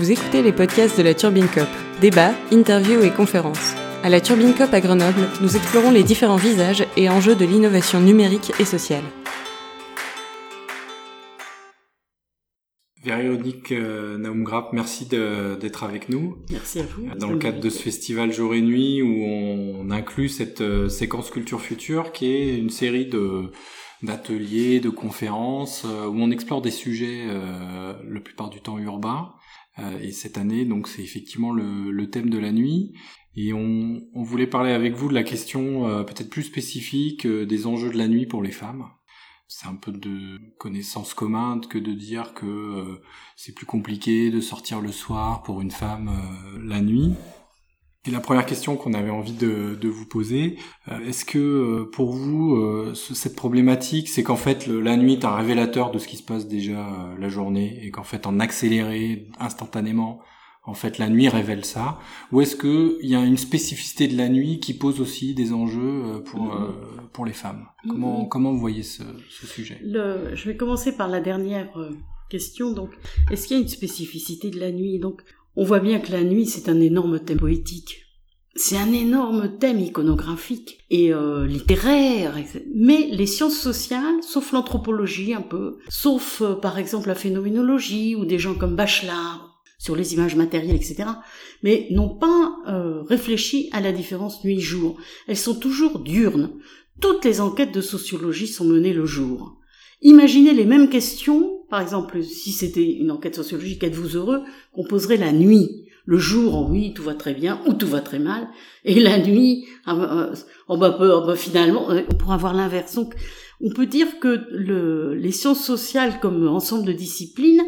Vous écoutez les podcasts de la Turbine Cop. Débats, interviews et conférences. À la Turbine Cop à Grenoble, nous explorons les différents visages et enjeux de l'innovation numérique et sociale. Véronique euh, Naumgrap, merci d'être avec nous. Merci à vous. Dans le cadre de ce festival Jour et Nuit où on inclut cette euh, séquence Culture Future qui est une série de d'ateliers, de conférences euh, où on explore des sujets euh, le plupart du temps urbains. Euh, et cette année, donc, c'est effectivement le, thème de la nuit. Et on, on, voulait parler avec vous de la question peut-être plus spécifique des enjeux de la nuit pour les femmes. C'est un peu de connaissance commune que de dire que c'est plus compliqué de sortir le soir pour une femme la nuit. Et la première question qu'on avait envie de, de vous poser, euh, est-ce que euh, pour vous, euh, cette problématique, c'est qu'en fait la nuit est un révélateur de ce qui se passe déjà la journée et qu'en fait en accéléré instantanément, en fait la nuit révèle ça? Ou est-ce qu'il y a une spécificité de la nuit qui pose aussi des enjeux pour, mm-hmm. pour les femmes? Comment, mm-hmm. comment vous voyez ce, ce sujet? Le, Je vais commencer par la dernière question. Donc, est-ce qu'il y a une spécificité de la nuit? Donc, on voit bien que la nuit, c'est un énorme thème poétique. C'est un énorme thème iconographique et euh, littéraire, mais les sciences sociales, sauf l'anthropologie un peu, sauf euh, par exemple la phénoménologie ou des gens comme Bachelard sur les images matérielles, etc., mais n'ont pas euh, réfléchi à la différence nuit-jour. Elles sont toujours diurnes. Toutes les enquêtes de sociologie sont menées le jour. Imaginez les mêmes questions par exemple, si c'était une enquête sociologique, êtes-vous heureux qu'on poserait la nuit le jour, oui, tout va très bien, ou tout va très mal, et la nuit, ah, bah, oh, bah, oh, bah, finalement, euh, on pourra avoir l'inverse. Donc, on peut dire que le, les sciences sociales, comme ensemble de disciplines,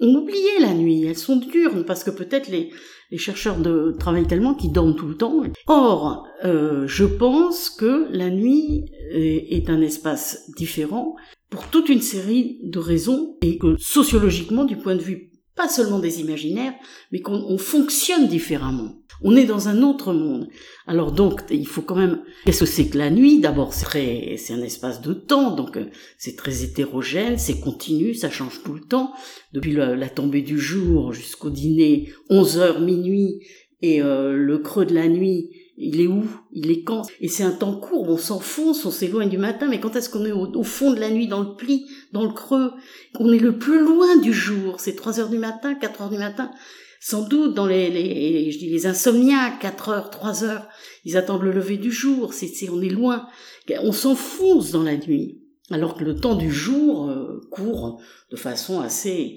ont oublié la nuit. Elles sont dures, parce que peut-être les, chercheurs travaillent tellement qu'ils dorment tout le temps. Or, euh, je pense que la nuit est un espace différent pour toute une série de raisons et que sociologiquement, du point de vue pas seulement des imaginaires, mais qu'on fonctionne différemment. On est dans un autre monde. Alors donc, il faut quand même... Qu'est-ce que c'est que la nuit? D'abord, c'est c'est un espace de temps, donc euh, c'est très hétérogène, c'est continu, ça change tout le temps. Depuis la, tombée du jour jusqu'au dîner, 11 heures, minuit, et euh, le creux de la nuit, il est où? Il est quand? Et c'est un temps court, on s'enfonce, on s'éloigne du matin, mais quand est-ce qu'on est au, fond de la nuit, dans le pli, dans le creux? On est le plus loin du jour, c'est 3 heures du matin, 4 heures du matin. Sans doute dans les, les, je dis les insomniaques, 4 heures, 3 heures, ils attendent le lever du jour, c'est, on est loin. On s'enfonce dans la nuit. Alors que le temps du jour euh, court de façon assez...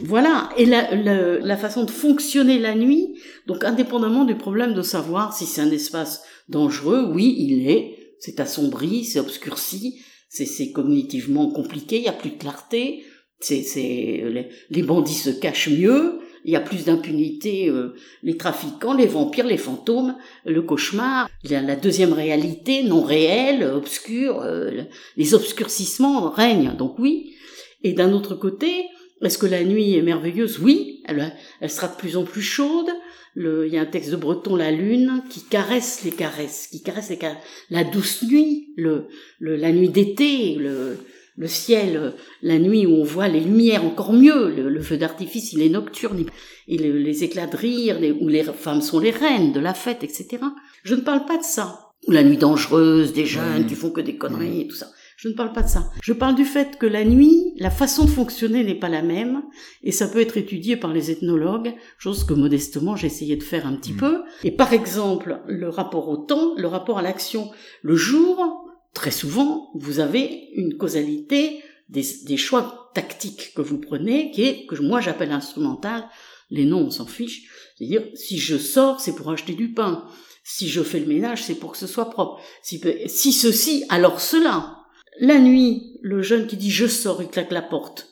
Voilà, et la, la, la, façon de fonctionner la nuit, donc indépendamment du problème de savoir si c'est un espace dangereux, oui, il est, c'est assombri, c'est obscurci, c'est cognitivement compliqué, il y a plus de clarté, c'est les, les bandits se cachent mieux, il y a plus d'impunité, euh, les trafiquants, les vampires, les fantômes, le cauchemar, la deuxième réalité non réelle, obscure, euh, les obscurcissements règnent. Donc oui. Et d'un autre côté, est-ce que la nuit est merveilleuse? Oui, elle, elle, sera de plus en plus chaude. Le, il y a un texte de Breton, La Lune, qui caresse les caresses, qui caresse les caresses. La douce nuit, le, le la nuit d'été, le, le ciel, la nuit où on voit les lumières encore mieux, le, feu d'artifice, il est nocturne, et les éclats de rire, où les femmes sont les reines de la fête, etc. Je ne parle pas de ça. Ou la nuit dangereuse, des jeunes qui font que des conneries et tout ça. Je ne parle pas de ça. Je parle du fait que la nuit, la façon de fonctionner n'est pas la même, et ça peut être étudié par les ethnologues, chose que modestement j'ai essayé de faire un petit mm. peu. Et par exemple, le rapport au temps, le rapport à l'action. Le jour, très souvent, vous avez une causalité des, choix tactiques que vous prenez, qui est, que moi j'appelle instrumental, les noms on s'en fiche, c'est-à-dire, si je sors, c'est pour acheter du pain, si je fais le ménage, c'est pour que ce soit propre, si, si ceci, alors cela. La nuit, le jeune qui dit je sors, il claque la porte.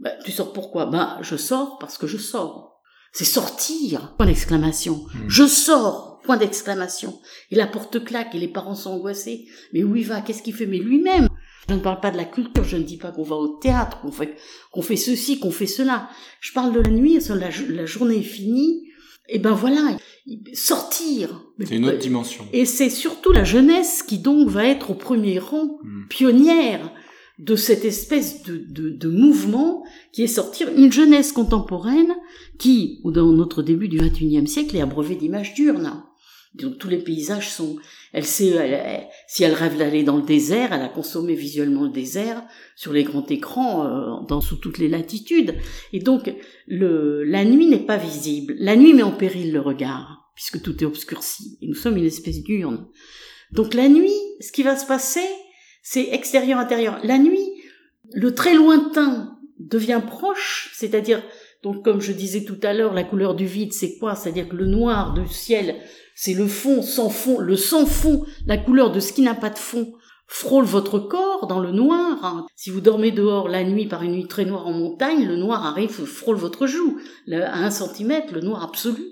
Ben, tu sors pourquoi? Ben, je sors parce que je sors. C'est sortir, point d'exclamation. Hmm. Je sors Point d'exclamation. Et la porte claque et les parents sont angoissés. Mais où il va? Qu'est-ce qu'il fait? Mais lui-même. Je ne parle pas de la culture, je ne dis pas qu'on va au théâtre, qu'on fait, qu'on fait ceci, qu'on fait cela. Je parle de la nuit, la, la journée est finie. Et ben voilà, sortir. C'est une autre dimension. Et c'est surtout la jeunesse qui donc va être au premier rang, hmm. pionnière de cette espèce de, de, de mouvement qui est sortir une jeunesse contemporaine qui, dans notre début du XXIe siècle, est abreuvée d'images diurnes. Donc tous les paysages sont. Elle sait, si elle rêve d'aller dans le désert, elle a consommé visuellement le désert sur les grands écrans, euh, dans sous toutes les latitudes. Et donc le, la nuit n'est pas visible. La nuit met en péril le regard, puisque tout est obscurci. Et nous sommes une espèce d'urne. Donc la nuit, ce qui va se passer, c'est extérieur-intérieur. La nuit, le très lointain devient proche, c'est-à-dire donc, comme je disais tout à l'heure, la couleur du vide, c'est quoi? C'est-à-dire que le noir du ciel c'est le fond sans fond, le sans fond, la couleur de ce qui n'a pas de fond frôle votre corps dans le noir. Si vous dormez dehors la nuit par une nuit très noire en montagne, le noir arrive, frôle votre joue. à un centimètre, le noir absolu.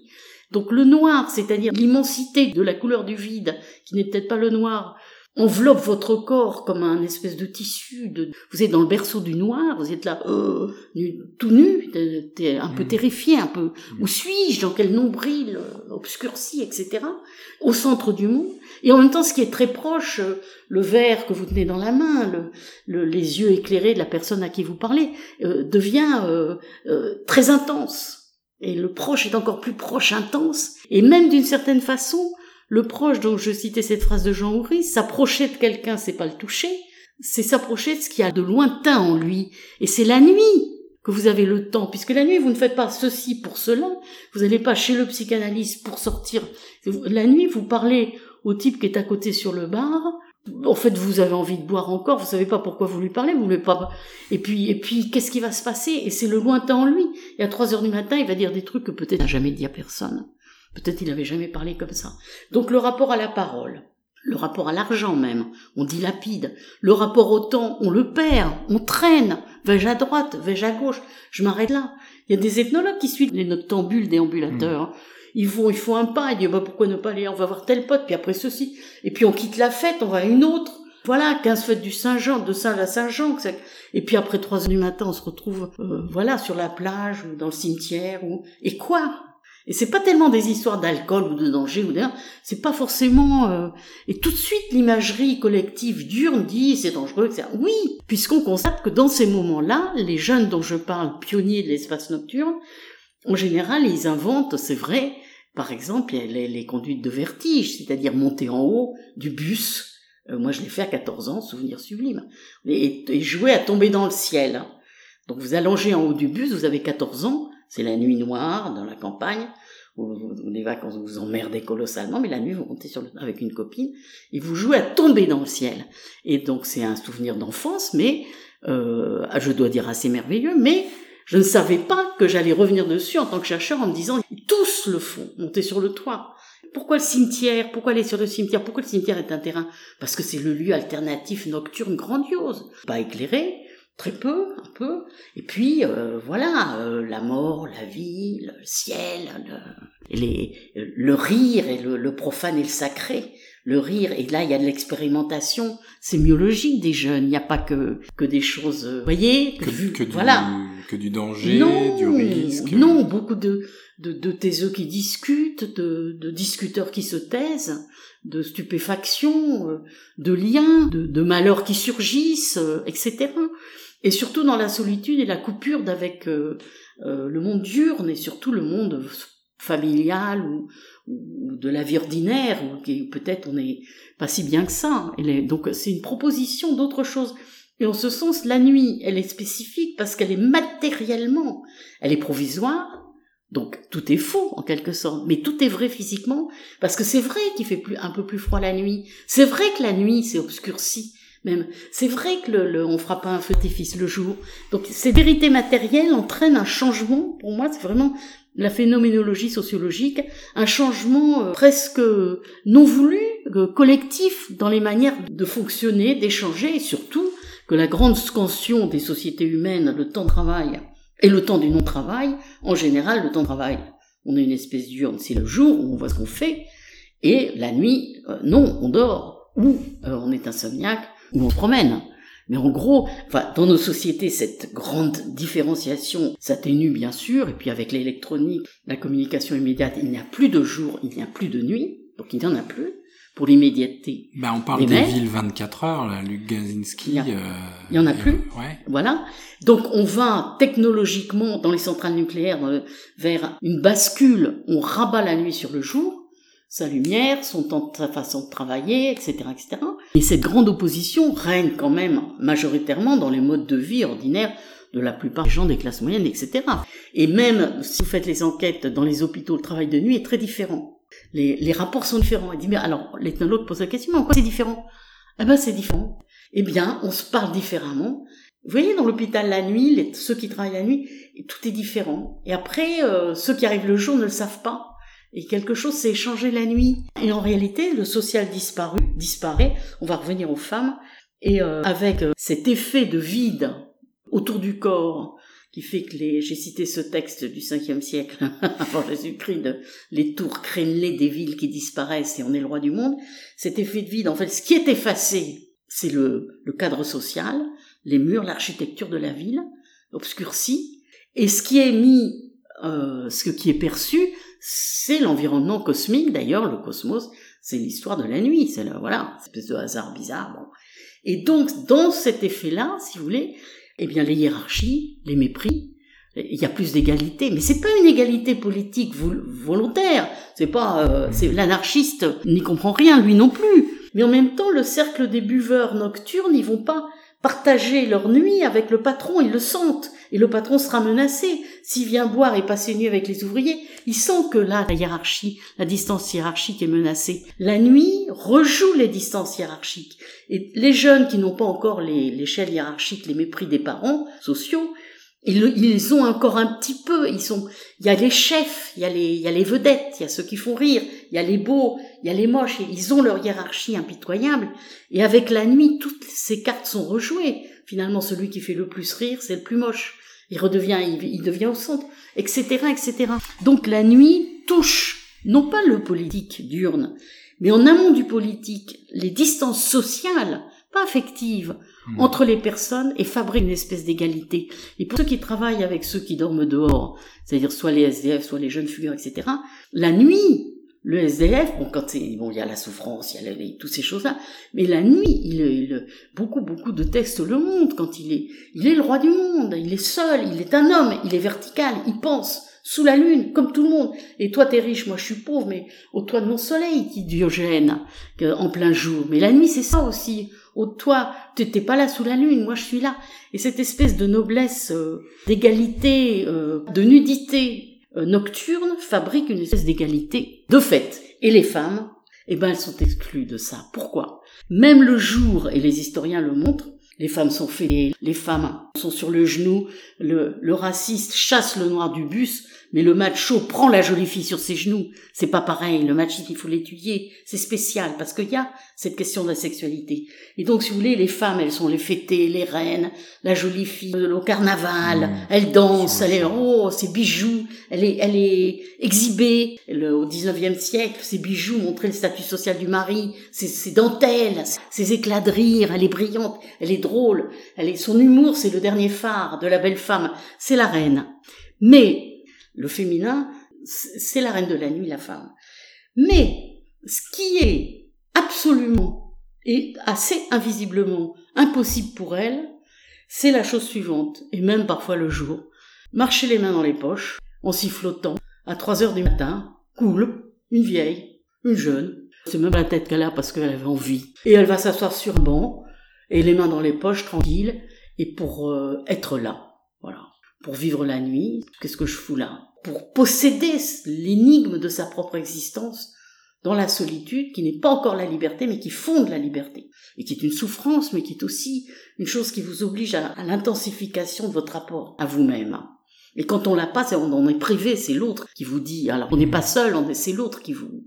Donc le noir, c'est-à-dire l'immensité de la couleur du vide, qui n'est peut-être pas le noir, enveloppe votre corps comme un espèce de tissu. De... Vous êtes dans le berceau du noir, vous êtes là, euh, tout nu, t'es un peu mmh. terrifié, un peu. Mmh. Où suis-je Dans quel nombril euh, obscurci, etc. Au centre du monde. Et en même temps, ce qui est très proche, euh, le verre que vous tenez dans la main, le, les yeux éclairés de la personne à qui vous parlez, devient très intense. Et le proche est encore plus proche, intense. Et même d'une certaine façon, le proche, donc je citais cette phrase de Jean Houry, s'approcher de quelqu'un, c'est pas le toucher, c'est s'approcher de ce qu'il y a de lointain en lui. Et c'est la nuit que vous avez le temps, puisque la nuit, vous ne faites pas ceci pour cela, vous n'allez pas chez le psychanalyste pour sortir. La nuit, vous parlez au type qui est à côté sur le bar, en fait, vous avez envie de boire encore, vous savez pas pourquoi vous lui parlez, vous voulez pas. Et puis, et puis, qu'est-ce qui va se passer? Et c'est le lointain en lui. Et à 3 heures du matin, il va dire des trucs que peut-être n'a jamais dit à personne. Peut-être il n'avait jamais parlé comme ça. Donc le rapport à la parole, le rapport à l'argent même, on dilapide. Le rapport au temps, on le perd, on traîne. Vais-je à droite, vais-je à gauche? Je m'arrête là. Il y a des ethnologues qui suivent les noctambules déambulateurs. Mmh. Ils vont, ils font un pas, ils disent bah, pourquoi ne pas aller, on va voir tel pote, puis après ceci. Et puis on quitte la fête, on va à une autre. Voilà, 15 fêtes du Saint-Jean, de Saint à Saint-Jean. Et puis après 3 heures du matin, on se retrouve, euh, voilà, sur la plage, ou dans le cimetière, ou... Et quoi? Et c'est pas tellement des histoires d'alcool ou de danger ou d'air, c'est pas forcément. Euh, et tout de suite, l'imagerie collective dure dit c'est dangereux, etc. Oui, puisqu'on constate que dans ces moments-là, les jeunes dont je parle, pionniers de l'espace nocturne, en général, ils inventent, c'est vrai, par exemple, les, les conduites de vertige, c'est-à-dire monter en haut du bus. Euh, moi, je l'ai fait à 14 ans, souvenir sublime. Et, et jouer à tomber dans le ciel. Donc vous allongez en haut du bus, vous avez 14 ans, c'est la nuit noire dans la campagne, où, les vacances vous emmerdez colossalement, mais la nuit vous montez sur le, avec une copine et vous jouez à tomber dans le ciel. Et donc c'est un souvenir d'enfance, mais euh, je dois dire assez merveilleux, mais je ne savais pas que j'allais revenir dessus en tant que chercheur en me disant tous le font, monter sur le toit. Pourquoi le cimetière? Pourquoi aller sur le cimetière? Pourquoi le cimetière est un terrain? Parce que c'est le lieu alternatif nocturne grandiose, pas éclairé, très peu, un peu. Et puis euh, voilà, euh, la mort, la vie, le ciel, le, les, le rire et le, profane et le sacré. Le rire, et là il y a de l'expérimentation sémiologique des jeunes, il n'y a pas que, que des choses, vous voyez, que, que, du, voilà. que du danger, du risque. Non, beaucoup de, de, de taiseux qui discutent, de, de discuteurs qui se taisent, de stupéfaction, euh, de liens, de, de malheurs qui surgissent, etc et surtout dans la solitude et la coupure d'avec euh, euh, le monde diurne et surtout le monde familial ou, de la vie ordinaire où peut-être on n'est pas si bien que ça. donc c'est une proposition d'autre chose. Et en ce sens, la nuit, elle est spécifique parce qu'elle est matériellement, elle est provisoire, donc tout est faux en quelque sorte, mais tout est vrai physiquement parce que c'est vrai qu'il fait plus, un peu plus froid la nuit. C'est vrai que la nuit c'est obscurci même. C'est vrai que le, le, on fera pas un feu fils le jour. Donc ces vérités matérielles entraînent un changement. Pour moi, c'est vraiment la phénoménologie sociologique, un changement euh, presque non voulu, euh, collectif dans les manières de fonctionner, d'échanger, et surtout que la grande scansion des sociétés humaines, le temps de travail et le temps du non-travail, en général, le temps de travail, on est une espèce d'urne, c'est le jour où on voit ce qu'on fait, et la nuit, euh, non, on dort, ou on est insomniaque, où on promène. Mais en gros, enfin, dans nos sociétés, cette grande différenciation s'atténue bien sûr, et puis avec l'électronique, la communication immédiate, il n'y a plus de jour, il n'y a plus de nuit, donc il n'y en a plus. pour l'immédiateté. Ben, on parle des villes 24 heures, là, Luc Gazinski. Il y, il y en a plus. Ouais. Voilà. Donc on va technologiquement dans les centrales nucléaires euh, vers une bascule. On rabat la nuit sur le jour, sa lumière, son temps, sa façon de travailler, etc., etc. Et cette grande opposition règne quand même majoritairement dans les modes de vie ordinaires de la plupart des gens des classes moyennes, etc. Et même si vous faites les enquêtes dans les hôpitaux, le travail de nuit est très différent. Les, rapports sont différents. Il dit, mais alors, l'ethnologue pose la question, mais en quoi c'est différent? Eh ben, c'est différent. Eh bien, on se parle différemment. Vous voyez, dans l'hôpital la nuit, ceux qui travaillent la nuit, tout est différent. Et après, euh, ceux qui arrivent le jour ne le savent pas. Et quelque chose s'est échangé la nuit. Et en réalité, le social disparu, disparaît. On va revenir aux femmes. Et euh, avec euh, cet effet de vide autour du corps, qui fait que les, j'ai cité ce texte du 5e siècle, avant Jésus-Christ, les tours crénelées des villes qui disparaissent et on est le roi du monde, cet effet de vide, en fait, ce qui est effacé, c'est le, cadre social, les murs, l'architecture de la ville, obscurci, et ce qui est mis, euh, ce qui est perçu, c'est l'environnement cosmique, d'ailleurs, le cosmos, c'est l'histoire de la nuit, c'est le, voilà, espèce de hasard bizarre, bon. Et donc, dans cet effet-là, si vous voulez, eh bien les hiérarchies, les mépris, il y a plus d'égalité, mais c'est pas une égalité politique volontaire. C'est pas, euh, c'est l'anarchiste n'y comprend rien, lui non plus. Mais en même temps, le cercle des buveurs nocturnes, ils vont pas partager leur nuit avec le patron, ils le sentent, et le patron sera menacé. S'il vient boire et passer nuit avec les ouvriers, il sent que là, la hiérarchie, la distance hiérarchique est menacée. La nuit rejoue les distances hiérarchiques. Et les jeunes qui n'ont pas encore l'échelle hiérarchique, les mépris des parents sociaux, ils, ont encore un petit peu, ils sont, il y a les chefs, il y a les, il y a les vedettes, il y a ceux qui font rire, il y a les beaux, il y a les moches, et ils ont leur hiérarchie impitoyable, et avec la nuit, toutes ces cartes sont rejouées. Finalement, celui qui fait le plus rire, c'est le plus moche. Il redevient, il, devient au centre, etc., etc. Donc la nuit touche, non pas le politique diurne, mais en amont du politique, les distances sociales, pas affectives, Hmm. entre les personnes et fabrique une espèce d'égalité. Et pour ceux qui travaillent avec ceux qui dorment dehors, c'est-à-dire soit les SDF, soit les jeunes figures, etc., la nuit, le SDF, bon, quand c'est, bon, il y a la souffrance, il y a toutes ces choses-là, mais la nuit, il, il, beaucoup, beaucoup de textes le montrent, quand il est, il est le roi du monde, il est seul, il est un homme, il est vertical, il pense, sous la lune, comme tout le monde. Et toi, t'es riche, moi, je suis pauvre, mais au toit de mon soleil, dit Diogène, en plein jour. Mais la nuit, c'est ça aussi. Au toit, t'es pas là sous la lune, moi, je suis là. Et cette espèce de noblesse, euh, d'égalité, euh, de nudité euh, nocturne fabrique une espèce d'égalité de fait. Et les femmes, eh ben, elles sont exclues de ça. Pourquoi? Même le jour, et les historiens le montrent, les femmes sont fêlées, les femmes sont sur le genou, le raciste chasse le noir du bus, mais le macho prend la jolie fille sur ses genoux. C'est pas pareil. Le machisme, il faut l'étudier. C'est spécial parce qu'il y a cette question de la sexualité. Et donc, si vous voulez, les femmes, elles sont les fêtées, les reines, la jolie fille au carnaval. Mmh. Elle danse, elle est, oh, ses bijoux. Elle est, elle est exhibée. au 19e siècle, ses bijoux montraient le statut social du mari, ses, ses dentelles, ses éclats de rire. Elle est brillante, elle est drôle. Elle est, son humour, c'est le dernier phare de la belle femme. C'est la reine. Mais, le féminin, c'est la reine de la nuit, la femme. Mais ce qui est absolument et assez invisiblement impossible pour elle, c'est la chose suivante, et même parfois le jour. Marcher les mains dans les poches, en sifflotant, à trois heures du matin, cool, une vieille, une jeune, c'est même la tête qu'elle a parce qu'elle avait envie. Et elle va s'asseoir sur un banc, et les mains dans les poches, tranquille, et pour euh, être là. Voilà pour vivre la nuit, qu'est-ce que je fous là? Pour posséder l'énigme de sa propre existence dans la solitude, qui n'est pas encore la liberté, mais qui fonde la liberté, et qui est une souffrance, mais qui est aussi une chose qui vous oblige à, l'intensification de votre rapport à vous-même. Et quand on l'a pas, on en est privé, c'est l'autre qui vous dit. Alors on n'est pas seul, c'est l'autre qui vous.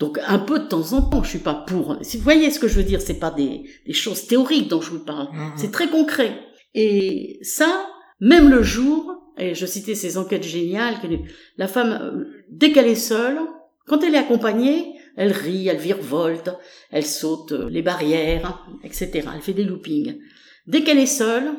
Donc un peu de temps en temps, je suis pas pour. Si vous voyez ce que je veux dire, c'est pas des, des choses théoriques dont je vous parle, mmh, mmh. c'est très concret. Et ça, même le jour, et je citais ces enquêtes géniales, que la femme, euh, dès qu'elle est seule, quand elle est accompagnée, elle rit, elle virevolte, elle saute euh, les barrières, etc. Elle fait des loopings. Dès qu'elle est seule,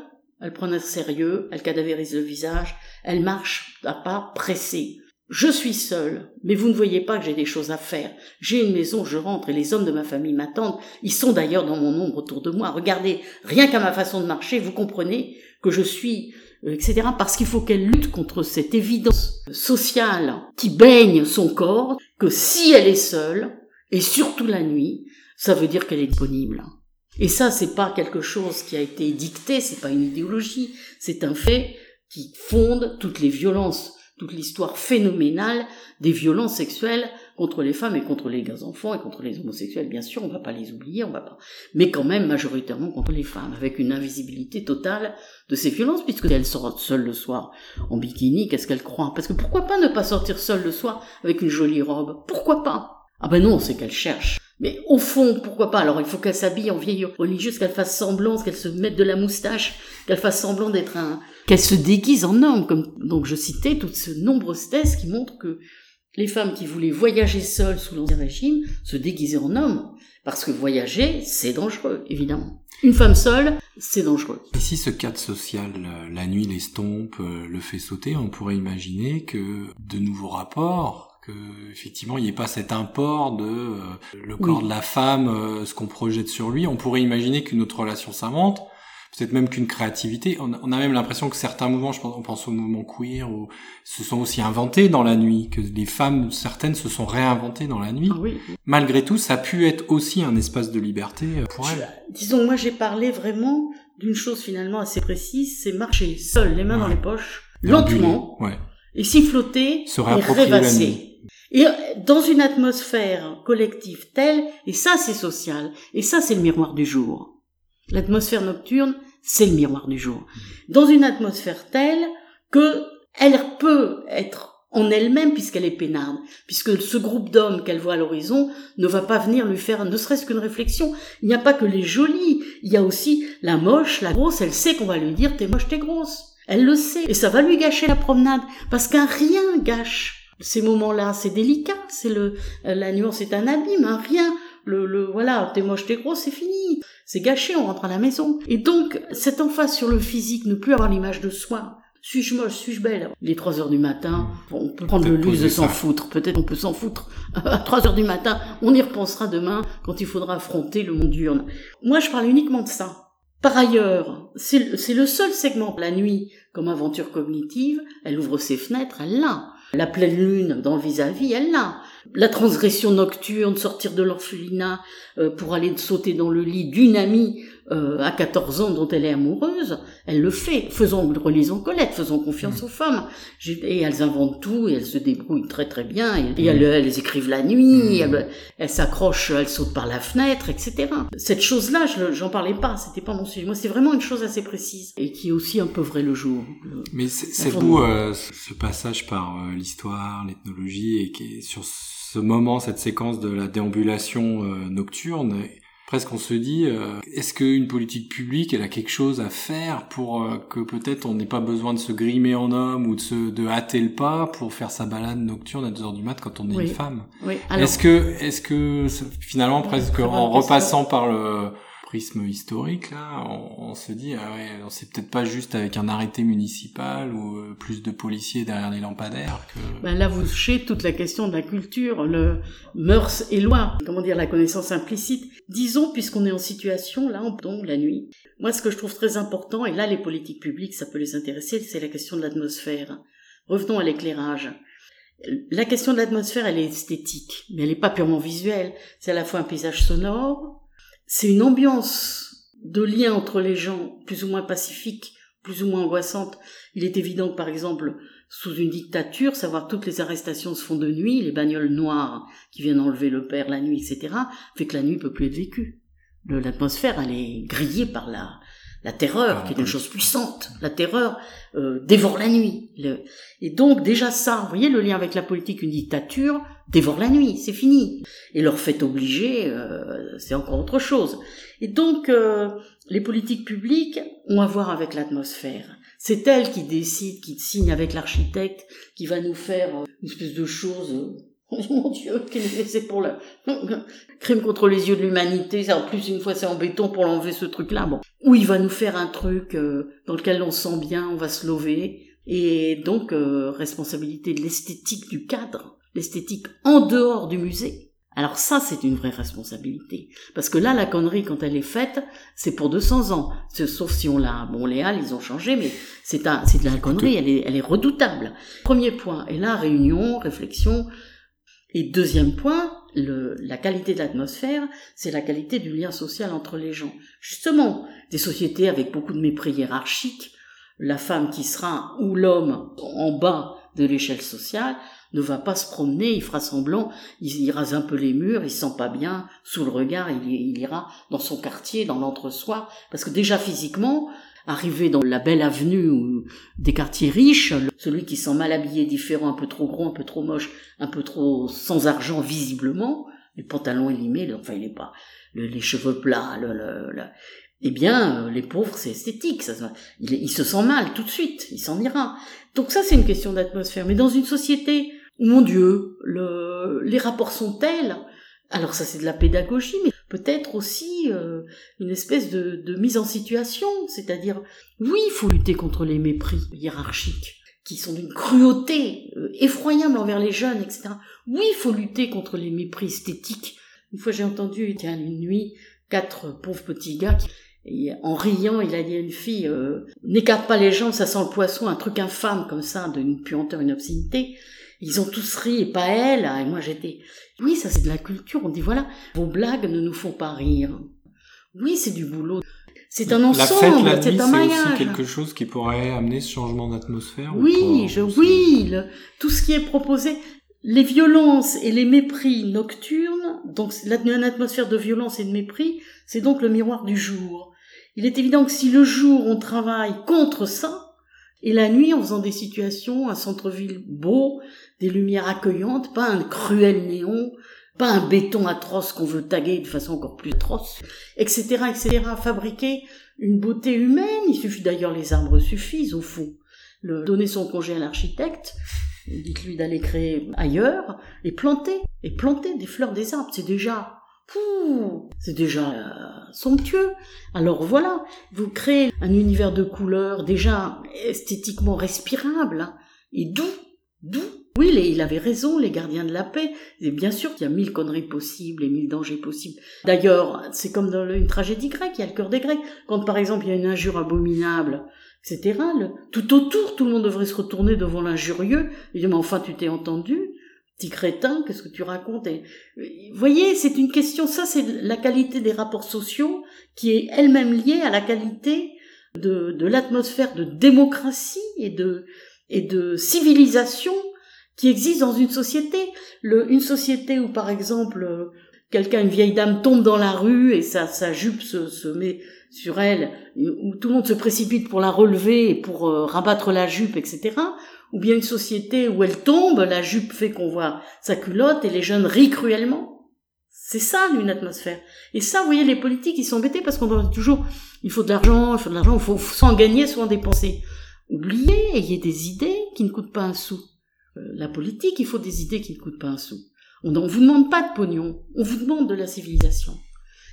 elle prend un sérieux, elle cadavérise le visage, elle marche à pas pressé. je suis seule, mais vous ne voyez pas que j'ai des choses à faire. J'ai une maison, je rentre et les hommes de ma famille m'attendent. Ils sont d'ailleurs dans mon ombre autour de moi. Regardez, rien qu'à ma façon de marcher, vous comprenez que je suis, etc. Parce qu'il faut qu'elle lutte contre cette évidence sociale qui baigne son corps, que si elle est seule, et surtout la nuit, ça veut dire qu'elle est disponible. Et ça, c'est pas quelque chose qui a été dicté, c'est pas une idéologie, c'est un fait qui fonde toutes les violences toute l'histoire phénoménale des violences sexuelles contre les femmes et contre les enfants et contre les homosexuels, bien sûr, on va pas les oublier, on va pas, mais quand même majoritairement contre les femmes, avec une invisibilité totale de ces violences, puisque elles sortent seules le soir en bikini, qu'est-ce qu'elles croient? Parce que pourquoi pas ne pas sortir seule le soir avec une jolie robe? Pourquoi pas? Ah ben non, c'est qu'elles cherchent. Mais au fond, pourquoi pas? Alors il faut qu'elle s'habille en vieille religieuse, qu'elle fasse semblant, qu'elle se mette de la moustache, qu'elle fasse semblant d'être un... qu'elle se déguise en homme. Comme... Donc je citais toutes ces nombreuses thèses qui montrent que les femmes qui voulaient voyager seules sous l'Ancien Régime se déguisaient en homme. Parce que voyager, c'est dangereux, évidemment. Une femme seule, c'est dangereux. Et si ce cadre social, la nuit l'estompe, euh, le fait sauter, on pourrait imaginer que de nouveaux rapports que effectivement il n'y ait pas cet import de euh, le corps de la femme, euh, ce qu'on projette sur lui. On pourrait imaginer qu'une autre relation s'invente, peut-être même qu'une créativité. On, a même l'impression que certains mouvements, je pense, on pense au mouvement queer, ou, se sont aussi inventés dans la nuit, que les femmes, certaines se sont réinventées dans la nuit. Ah oui. Malgré tout, ça a pu être aussi un espace de liberté euh, pour elles. Disons, moi j'ai parlé vraiment d'une chose finalement assez précise, c'est marcher seul, les mains dans les poches, lentement, ouais. et siffloter, se et rêvasser. Et dans une atmosphère collective telle, et ça c'est social, et ça c'est le miroir du jour. L'atmosphère nocturne, c'est le miroir du jour. Dans une atmosphère telle que elle peut être en elle-même puisqu'elle est peinarde, puisque ce groupe d'hommes qu'elle voit à l'horizon ne va pas venir lui faire ne serait-ce qu'une réflexion. Il n'y a pas que les jolies, il y a aussi la moche, la grosse, elle sait qu'on va lui dire t'es moche, t'es grosse. Elle le sait, et ça va lui gâcher la promenade, parce qu'un rien gâche ces moments-là, c'est délicat, c'est le, la nuance est un abîme, un rien. Le, le, voilà, t'es moche, t'es gros, c'est fini. C'est gâché, on rentre à la maison. Et donc, cette emphase sur le physique, ne plus avoir l'image de soi. Suis-je moche, suis-je belle? Les trois heures du matin, on peut prendre le luxe de s'en foutre. Peut-être on peut s'en foutre. À trois heures du matin, on y repensera demain quand il faudra affronter le monde diurne. Moi, je parle uniquement de ça. Par ailleurs, c'est le seul segment, la nuit, comme aventure cognitive, elle ouvre ses fenêtres, elle l'a. La pleine lune dans le vis-à-vis, elle l'a. La transgression nocturne, sortir de l'orphelinat euh, pour aller sauter dans le lit d'une amie euh, à 14 ans dont elle est amoureuse, elle le fait. Faisons, relisons Colette, faisons confiance aux femmes. Et elles inventent tout et elles se débrouillent très très bien. Et, elles, elles, écrivent la nuit, elles, elles s'accrochent, elles sautent par la fenêtre, etc. Cette chose-là, j'en parlais pas, c'était pas mon sujet. Moi, c'est vraiment une chose assez précise et qui est aussi un peu vrai le jour. Mais c'est beau euh, ce passage par euh, l'histoire, l'ethnologie et qui est sur ce moment, cette séquence de la déambulation nocturne presque on se dit euh, est-ce qu'une politique publique elle a quelque chose à faire pour euh, que peut-être on n'ait pas besoin de se grimer en homme ou de se de hâter le pas pour faire sa balade nocturne à 2 heures du mat quand on est une femme? Oui. est-ce que est-ce que finalement presque en repassant par le prisme historique là, on, se dit ah ouais, c'est peut-être pas juste avec un arrêté municipal ou euh, plus de policiers derrière les lampadaires. Ben là, vous touchez toute la question de la culture, le mœurs et loi, comment dire la connaissance implicite. Disons, puisqu'on est en situation là, on tombe la nuit. Moi, ce que je trouve très important, et là, les politiques publiques, ça peut les intéresser, c'est la question de l'atmosphère. Revenons à l'éclairage. La question de l'atmosphère, elle est esthétique, mais elle n'est pas purement visuelle. C'est à la fois un paysage sonore, c'est une ambiance de lien entre les gens plus ou moins pacifique, plus ou moins angoissante. Il est évident que par exemple, sous une dictature, savoir toutes les arrestations se font de nuit, les bagnoles noires qui viennent enlever le père la nuit, etc., fait que la nuit peut plus être vécue. L'atmosphère, elle est grillée par la, la terreur, qui est une chose puissante. La terreur euh, dévore la nuit. Et donc déjà ça, vous voyez le lien avec la politique, une dictature dévore la nuit, c'est fini. Et leur fait obliger, euh, c'est encore autre chose. Et donc euh, les politiques publiques ont à voir avec l'atmosphère. C'est elle qui décide, qui signe avec l'architecte, qui va nous faire une espèce de chose Oh mon Dieu, c'est pour le crime contre les yeux de l'humanité. En plus, une fois, c'est en béton pour l'enlever ce truc-là. Bon, où il va nous faire un truc euh, dans lequel on sent bien, on va se lever. Et donc, euh, responsabilité de l'esthétique du cadre, l'esthétique en dehors du musée. Alors ça, c'est une vraie responsabilité. Parce que là, la connerie, quand elle est faite, c'est pour 200 ans. Sauf si on l'a... Bon, les Halles, ils ont changé, mais c'est un, c'est de la connerie, elle est, elle est redoutable. Premier point. Et là, réunion, réflexion. Et deuxième point, le, la qualité de l'atmosphère, c'est la qualité du lien social entre les gens. Justement, des sociétés avec beaucoup de mépris hiérarchique, la femme qui sera, ou l'homme en bas de l'échelle sociale, ne va pas se promener, il fera semblant, il, rase un peu les murs, il sent pas bien, sous le regard, il, il ira dans son quartier, dans l'entre-soi, parce que déjà physiquement, arriver dans la belle avenue des quartiers riches, celui qui sent mal habillé, différent, un peu trop gros, un peu trop moche, un peu trop sans argent visiblement, les pantalons élimés, enfin il est pas, les cheveux plats, le, le, eh bien, euh, les pauvres, c'est esthétique. Ça, il, il, se sent mal tout de suite, il s'en ira. Donc ça, c'est une question d'atmosphère. Mais dans une société mon Dieu, le, les rapports sont tels. Alors ça c'est de la pédagogie, mais peut-être aussi euh, une espèce de, mise en situation, c'est-à-dire oui, il faut lutter contre les mépris hiérarchiques qui sont d'une cruauté euh, effroyable envers les jeunes, etc. Oui, il faut lutter contre les mépris esthétiques. Une fois j'ai entendu, tiens, une nuit, quatre pauvres petits gars qui en riant, il a dit à une fille euh, N'écarte pas les jambes, ça sent le poisson, un truc infâme comme ça, d'une puanteur, une obscénité. Ils ont tous ri et pas elle. Et moi j'étais. Oui, ça c'est de la culture. On dit voilà, vos blagues ne nous font pas rire. Oui, c'est du boulot. C'est un ensemble, c'est un maillage. C'est aussi quelque chose qui pourrait amener ce changement d'atmosphère. Oui, je, oui, tout ce qui est proposé, les violences et les mépris nocturnes, donc une atmosphère de violence et de mépris, c'est donc le miroir du jour. Il est évident que si le jour on travaille contre ça, et la nuit en faisant des situations, un centre-ville beau, des lumières accueillantes, pas un cruel néon, pas un béton atroce qu'on veut taguer de façon encore plus atroce, etc., etc., fabriquer une beauté humaine, il suffit d'ailleurs, les arbres suffisent au fond. Donner son congé à l'architecte, dites-lui d'aller créer ailleurs, et planter, et planter des fleurs, des arbres, c'est déjà c'est déjà euh, somptueux. Alors voilà, vous créez un univers de couleurs déjà esthétiquement respirable hein, et doux, doux. Oui, il avait raison, les gardiens de la paix. Et bien sûr qu'il y a mille conneries possibles et mille dangers possibles. D'ailleurs, c'est comme dans une tragédie grecque, il y a le cœur des Grecs. Quand par exemple il y a une injure abominable, etc., tout autour, tout le monde devrait se retourner devant l'injurieux et dire, mais enfin tu t'es entendu Petit crétin, qu'est-ce que tu racontes? Vous voyez, c'est une question, ça c'est la qualité des rapports sociaux qui est elle-même liée à la qualité de, de l'atmosphère de démocratie et de, et de civilisation qui existe dans une société. Le, une société où par exemple quelqu'un, une vieille dame tombe dans la rue et sa, sa jupe se, se met sur elle, où tout le monde se précipite pour la relever et pour euh, rabattre la jupe, etc ou bien une société où elle tombe, la jupe fait qu'on voit sa culotte et les jeunes rient cruellement. C'est ça une atmosphère. Et ça, vous voyez, les politiques, ils sont embêtés parce qu'on dit toujours, il faut de l'argent, il faut de l'argent, il faut s'en gagner, soit en dépenser. Oubliez, ayez des idées qui ne coûtent pas un sou. Euh, la politique, il faut des idées qui ne coûtent pas un sou. On ne vous demande pas de pognon, on vous demande de la civilisation.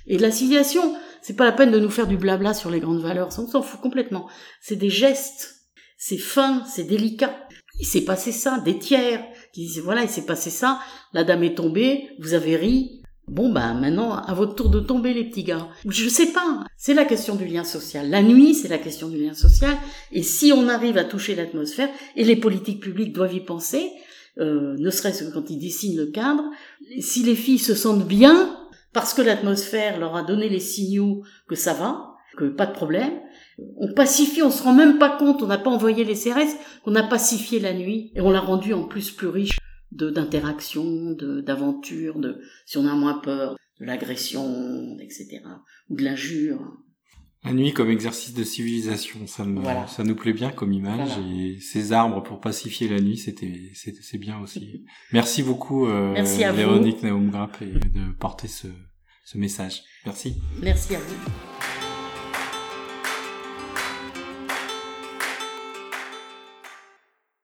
Et de la civilisation, c'est pas la peine de nous faire du blabla sur les grandes valeurs, on s'en fout complètement. C'est des gestes c'est fin, c'est délicat. Il s'est passé ça, des tiers qui disent voilà, il s'est passé ça, la dame est tombée, vous avez ri. Bon ben maintenant à votre tour de tomber les petits gars. Je sais pas, c'est la question du lien social. La nuit, c'est la question du lien social et si on arrive à toucher l'atmosphère et les politiques publiques doivent y penser, euh, ne serait-ce que quand ils dessinent le cadre, si les filles se sentent bien parce que l'atmosphère leur a donné les signaux que ça va, que pas de problème, on pacifie, on se rend même pas compte, on n'a pas envoyé les CRS, qu'on a pacifié la nuit et on l'a rendu en plus plus riche de d'interactions, de si on a moins peur de l'agression, etc. ou de l'injure. La nuit comme exercice de civilisation, ça, ça nous plaît bien comme image et ces arbres pour pacifier la nuit, c'était c'est bien aussi. Merci beaucoup euh, Merci Véronique Naumgrap de porter ce ce message. Merci. Merci à vous.